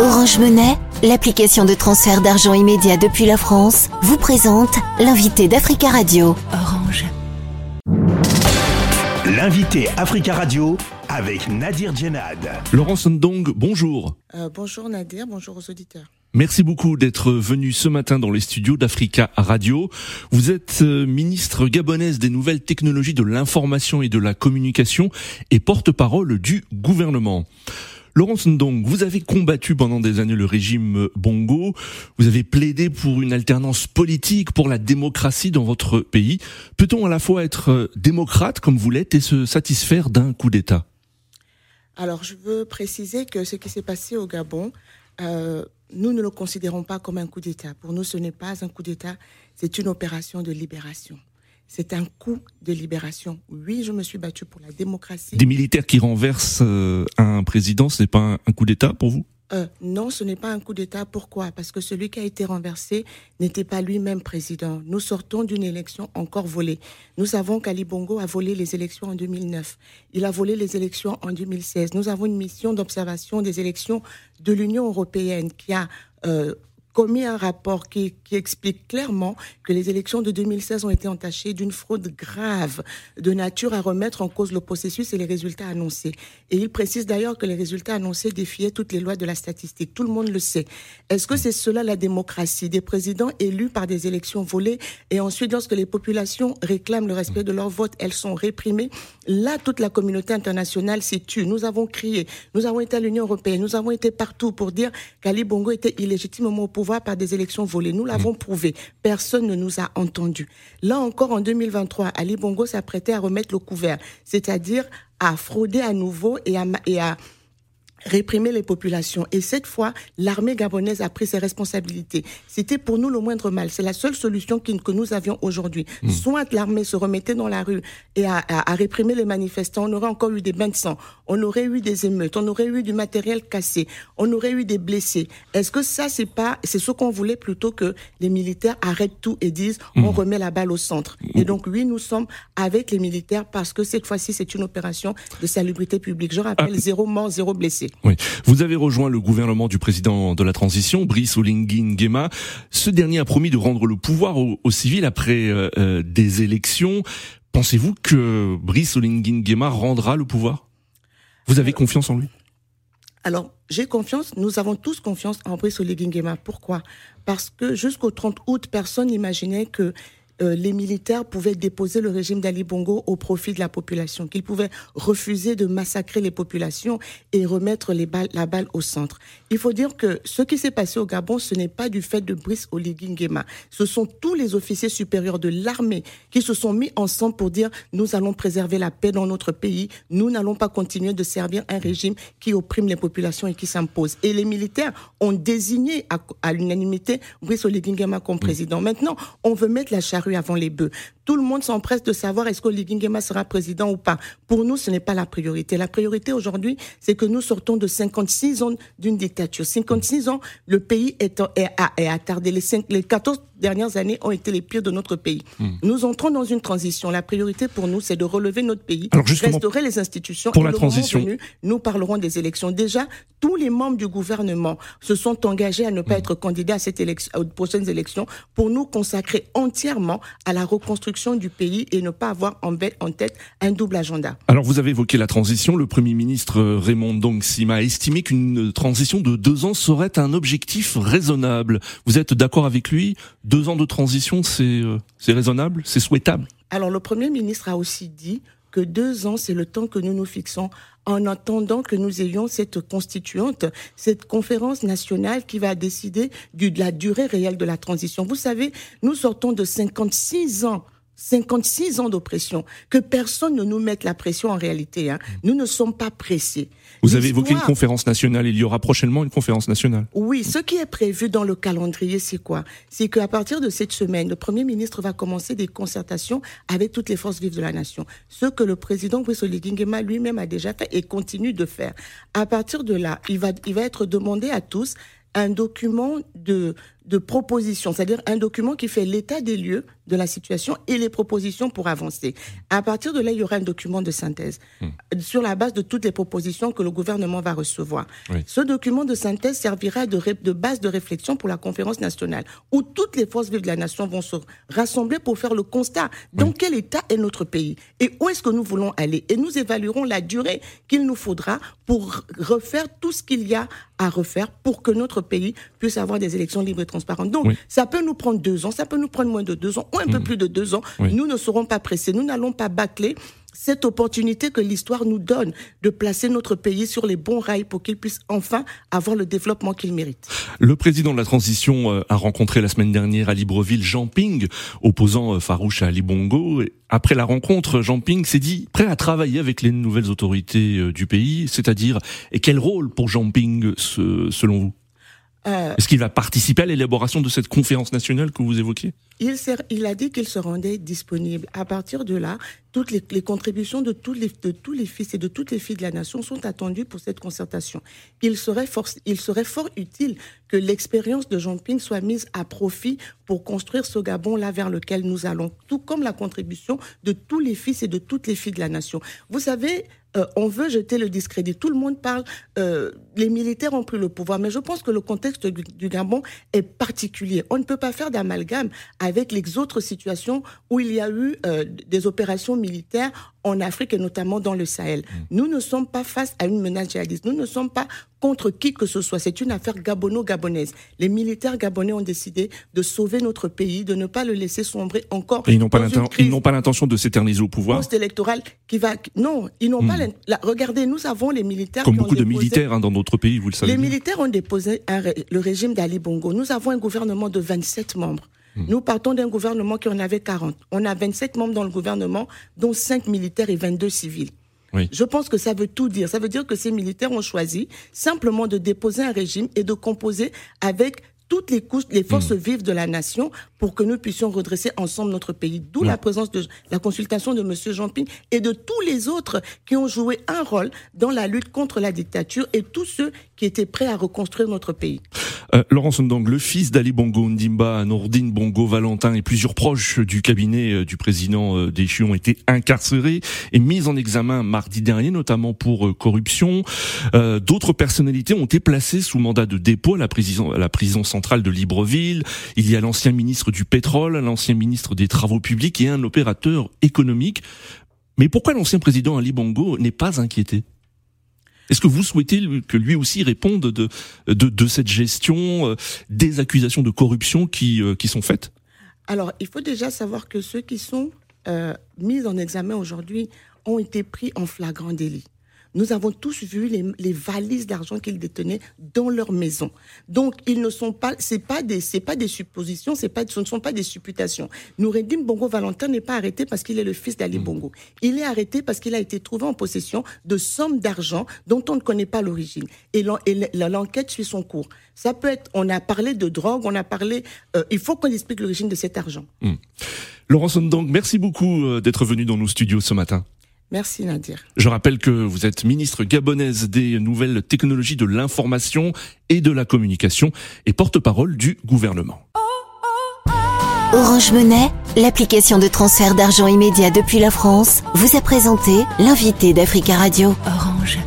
Orange Monnaie, l'application de transfert d'argent immédiat depuis la France, vous présente l'invité d'Africa Radio. Orange. L'invité Africa Radio avec Nadir Djenad. Laurence Ndong, bonjour. Euh, bonjour Nadir, bonjour aux auditeurs. Merci beaucoup d'être venu ce matin dans les studios d'Africa Radio. Vous êtes euh, ministre gabonaise des nouvelles technologies de l'information et de la communication et porte-parole du gouvernement. Laurence Ndong, vous avez combattu pendant des années le régime Bongo, vous avez plaidé pour une alternance politique, pour la démocratie dans votre pays. Peut-on à la fois être euh, démocrate comme vous l'êtes et se satisfaire d'un coup d'État? Alors je veux préciser que ce qui s'est passé au Gabon, euh, nous ne le considérons pas comme un coup d'État. Pour nous, ce n'est pas un coup d'État, c'est une opération de libération. C'est un coup de libération. Oui, je me suis battu pour la démocratie. Des militaires qui renversent euh, un président, ce n'est pas un coup d'État pour vous? Euh, non, ce n'est pas un coup d'État. Pourquoi? Parce que celui qui a été renversé n'était pas lui-même président. Nous sortons d'une élection encore volée. Nous savons qu'Ali Bongo a volé les élections en 2009. Il a volé les élections en 2016. Nous avons une mission d'observation des élections de l'Union européenne qui a euh, commis un rapport qui, qui, explique clairement que les élections de 2016 ont été entachées d'une fraude grave de nature à remettre en cause le processus et les résultats annoncés. Et il précise d'ailleurs que les résultats annoncés défiaient toutes les lois de la statistique. Tout le monde le sait. Est-ce que c'est cela la démocratie? Des présidents élus par des élections volées et ensuite lorsque les populations réclament le respect de leur vote, elles sont réprimées? Là, toute la communauté internationale s'est tue. Nous avons crié, nous avons été à l'Union européenne, nous avons été partout pour dire qu'Ali Bongo était illégitimement au pouvoir par des élections volées. Nous l'avons mmh. prouvé. Personne ne nous a entendus. Là encore, en 2023, Ali Bongo s'apprêtait à remettre le couvert, c'est-à-dire à frauder à nouveau et à, et à réprimer les populations. Et cette fois, l'armée gabonaise a pris ses responsabilités. C'était pour nous le moindre mal. C'est la seule solution que nous avions aujourd'hui. Hmm. Soit l'armée se remettait dans la rue et à, réprimer les manifestants, on aurait encore eu des bains de sang, on aurait eu des émeutes, on aurait eu du matériel cassé, on aurait eu des blessés. Est-ce que ça, c'est pas, c'est ce qu'on voulait plutôt que les militaires arrêtent tout et disent, hmm. on remet la balle au centre. Et donc, oui, nous sommes avec les militaires parce que cette fois-ci, c'est une opération de salubrité publique. Je rappelle, ah. zéro mort, zéro blessé. Oui. Vous avez rejoint le gouvernement du président de la transition, Brice Olingi Nguema. Ce dernier a promis de rendre le pouvoir aux, civils après euh, euh, des élections. Pensez-vous que Brice Olingi Nguema rendra le pouvoir? Vous avez confiance en lui? Alors, j'ai confiance, nous avons tous confiance en Brice Oligui Nguema. Pourquoi? Parce que jusqu'au 30 août, personne n'imaginait que euh, les militaires pouvaient déposer le régime d'Ali Bongo au profit de la population, qu'ils pouvaient refuser de massacrer les populations et remettre les balles, la balle au centre. Il faut dire que ce qui s'est passé au Gabon, ce n'est pas du fait de Brice Oligui Nguema. Ce sont tous les officiers supérieurs de l'armée qui se sont mis ensemble pour dire nous allons préserver la paix dans notre pays, nous n'allons pas continuer de servir un régime qui opprime les populations et qui s'impose. Et les militaires ont désigné à, l'unanimité Brice Oligui Nguema comme président. Maintenant, on veut mettre la charrue avant les bœufs. Tout le monde s'empresse de savoir est-ce que Nguema sera président ou pas. Pour nous, ce n'est pas la priorité. La priorité aujourd'hui, c'est que nous sortons de 56 ans d'une dictature. 56 ans, le pays est, est, attardé. Les, les 14 dernières années ont été les pires de notre pays. Hmm. Nous entrons dans une transition. La priorité pour nous, c'est de relever notre pays, restaurer les institutions. Pour la transition, nous parlerons des élections. Déjà, tous les membres du gouvernement se sont engagés à ne pas hmm. être candidats à cette élection, aux prochaines élections, pour nous consacrer entièrement à la reconstruction du pays et ne pas avoir en, tête un double agenda. Alors, vous avez évoqué la transition. Le premier ministre Raymond Dong Sima a estimé qu'une transition de deux ans serait un objectif raisonnable. Vous êtes d'accord avec lui? Deux ans de transition, euh, c'est raisonnable, c'est souhaitable? Alors le Premier ministre a aussi dit que deux ans, c'est le temps que nous nous fixons en attendant que nous ayons cette constituante, cette conférence nationale qui va décider de la durée réelle de la transition. Vous savez, nous sortons de 56 ans 56 ans d'oppression, que personne ne nous mette la pression en réalité. Hein. Nous ne sommes pas pressés. Vous avez évoqué une conférence nationale, il y aura prochainement une conférence nationale. Oui, ce qui est prévu dans le calendrier, c'est quoi? C'est qu'à partir de cette semaine, le Premier ministre va commencer des concertations avec toutes les forces vives de la nation. Ce que le président Brice Nguema lui-même a déjà fait et continue de faire. À partir de là, il va, il va être demandé à tous un document de de propositions, c'est-à-dire un document qui fait l'état des lieux de la situation et les propositions pour avancer. À partir de là, il y aura un document de synthèse hmm. sur la base de toutes les propositions que le gouvernement va recevoir. Ce document de synthèse servira de, de base de réflexion pour la conférence nationale où toutes les forces vives de la nation vont se rassembler pour faire le constat dans quel état est notre pays et où est-ce que nous voulons aller. Et nous évaluerons la durée qu'il nous faudra pour refaire tout ce qu'il y a à refaire pour que notre pays puisse avoir des élections libres et transparentes. Donc, ça peut nous prendre deux ans, ça peut nous prendre moins de deux ans, ou un peu mm. plus de deux ans. Nous ne serons pas pressés, nous n'allons pas bâcler cette opportunité que l'histoire nous donne de placer notre pays sur les bons rails pour qu'il puisse enfin avoir le développement qu'il mérite. Le président de la transition euh, a rencontré la semaine dernière à Libreville Jean Ping, opposant euh, farouche à Ali Bongo. Après la rencontre, Jean Ping s'est dit prêt à travailler avec les nouvelles autorités euh, du pays, c'est-à-dire, et quel rôle pour Jean Ping selon vous? Euh, Est-ce qu'il va participer à l'élaboration de cette conférence nationale que vous évoquiez? Il, il, a dit qu'il se rendait disponible. À partir de là, toutes les, les contributions de tous les, de tous les fils et de toutes les filles de la nation sont attendues pour cette concertation. Il serait, il serait fort utile que l'expérience de Jean Ping soit mise à profit pour construire ce Gabon-là vers lequel nous allons, tout comme la contribution de tous les fils et de toutes les filles de la nation. Vous savez, euh, on veut jeter le discrédit. Tout le monde parle, euh, les militaires ont pris le pouvoir, mais je pense que le contexte du, Gabon est particulier. On ne peut pas faire d'amalgame avec les autres situations où il y a eu euh, des opérations militaires en Afrique et notamment dans le Sahel. Mm. Nous ne sommes pas face à une menace djihadiste. Nous ne sommes pas contre qui que ce soit. C'est une affaire gabono-gabonaise. Les militaires gabonais ont décidé de sauver notre pays, de ne pas le laisser sombrer encore. Et ils n'ont pas l'intention de s'éterniser au pouvoir. Post électoral qui va. Non, ils n'ont pas. Mm. regardez, nous avons les militaires. Comme beaucoup de militaires hein, dans d'autres pays, vous le savez. Les militaires ont déposé le régime d'Ali Bongo. Nous avons un gouvernement de 27 membres. Nous partons d'un gouvernement qui en avait 40. On a 27 membres dans le gouvernement, dont 5 militaires et 22 civils. Je pense que ça veut tout dire. Ça veut dire que ces militaires ont choisi simplement de déposer un régime et de composer avec toutes les couches, les forces hmm. vives de la nation pour que nous puissions redresser ensemble notre pays. D'où la présence de la consultation de Monsieur Jean Ping et de tous les autres qui ont joué un rôle dans la lutte contre la dictature et tous ceux qui étaient prêts à reconstruire notre pays. Euh, Laurent Sondang, le fils d'Ali Bongo Ndimba, Nordine Bongo Valentin et plusieurs proches du cabinet euh, du président euh, Déchu ont été incarcérés et mis en examen mardi dernier, notamment pour euh, corruption. D'autres personnalités ont été placées sous mandat de dépôt à la prison, à la prison centrale de Libreville. Il y a l'ancien ministre du pétrole, l'ancien ministre des travaux publics et un opérateur économique. Mais pourquoi l'ancien président Ali Bongo n'est pas inquiété? Est-ce que vous souhaitez que lui aussi réponde de, cette gestion, euh, des accusations de corruption qui, euh, sont faites? Alors, il faut déjà savoir que ceux qui sont euh, mis en examen aujourd'hui ont été pris en flagrant délit. Nous avons tous vu les, valises d'argent qu'ils détenaient dans leur maison. Donc, ils ne sont pas, c'est pas des, c'est pas des suppositions, c'est pas, ce ne sont pas des supputations. Noureddin Bongo Valentin n'est pas arrêté parce qu'il est le fils d'Ali mmh. Bongo. Il est arrêté parce qu'il a été trouvé en possession de sommes d'argent dont on ne connaît pas l'origine. Et l'enquête suit son cours. Ça peut être, on a parlé de drogue, on a parlé, euh, il faut qu'on explique l'origine de cet argent. Mmh. Laurent Sondang, merci beaucoup euh, d'être venu dans nos studios ce matin. Merci Nadir. Je rappelle que vous êtes ministre gabonaise des nouvelles technologies de l'information et de la communication et porte-parole du gouvernement. Orange Monnaie, l'application de transfert d'argent immédiat depuis la France, vous a présenté l'invité d'Africa Radio. Orange.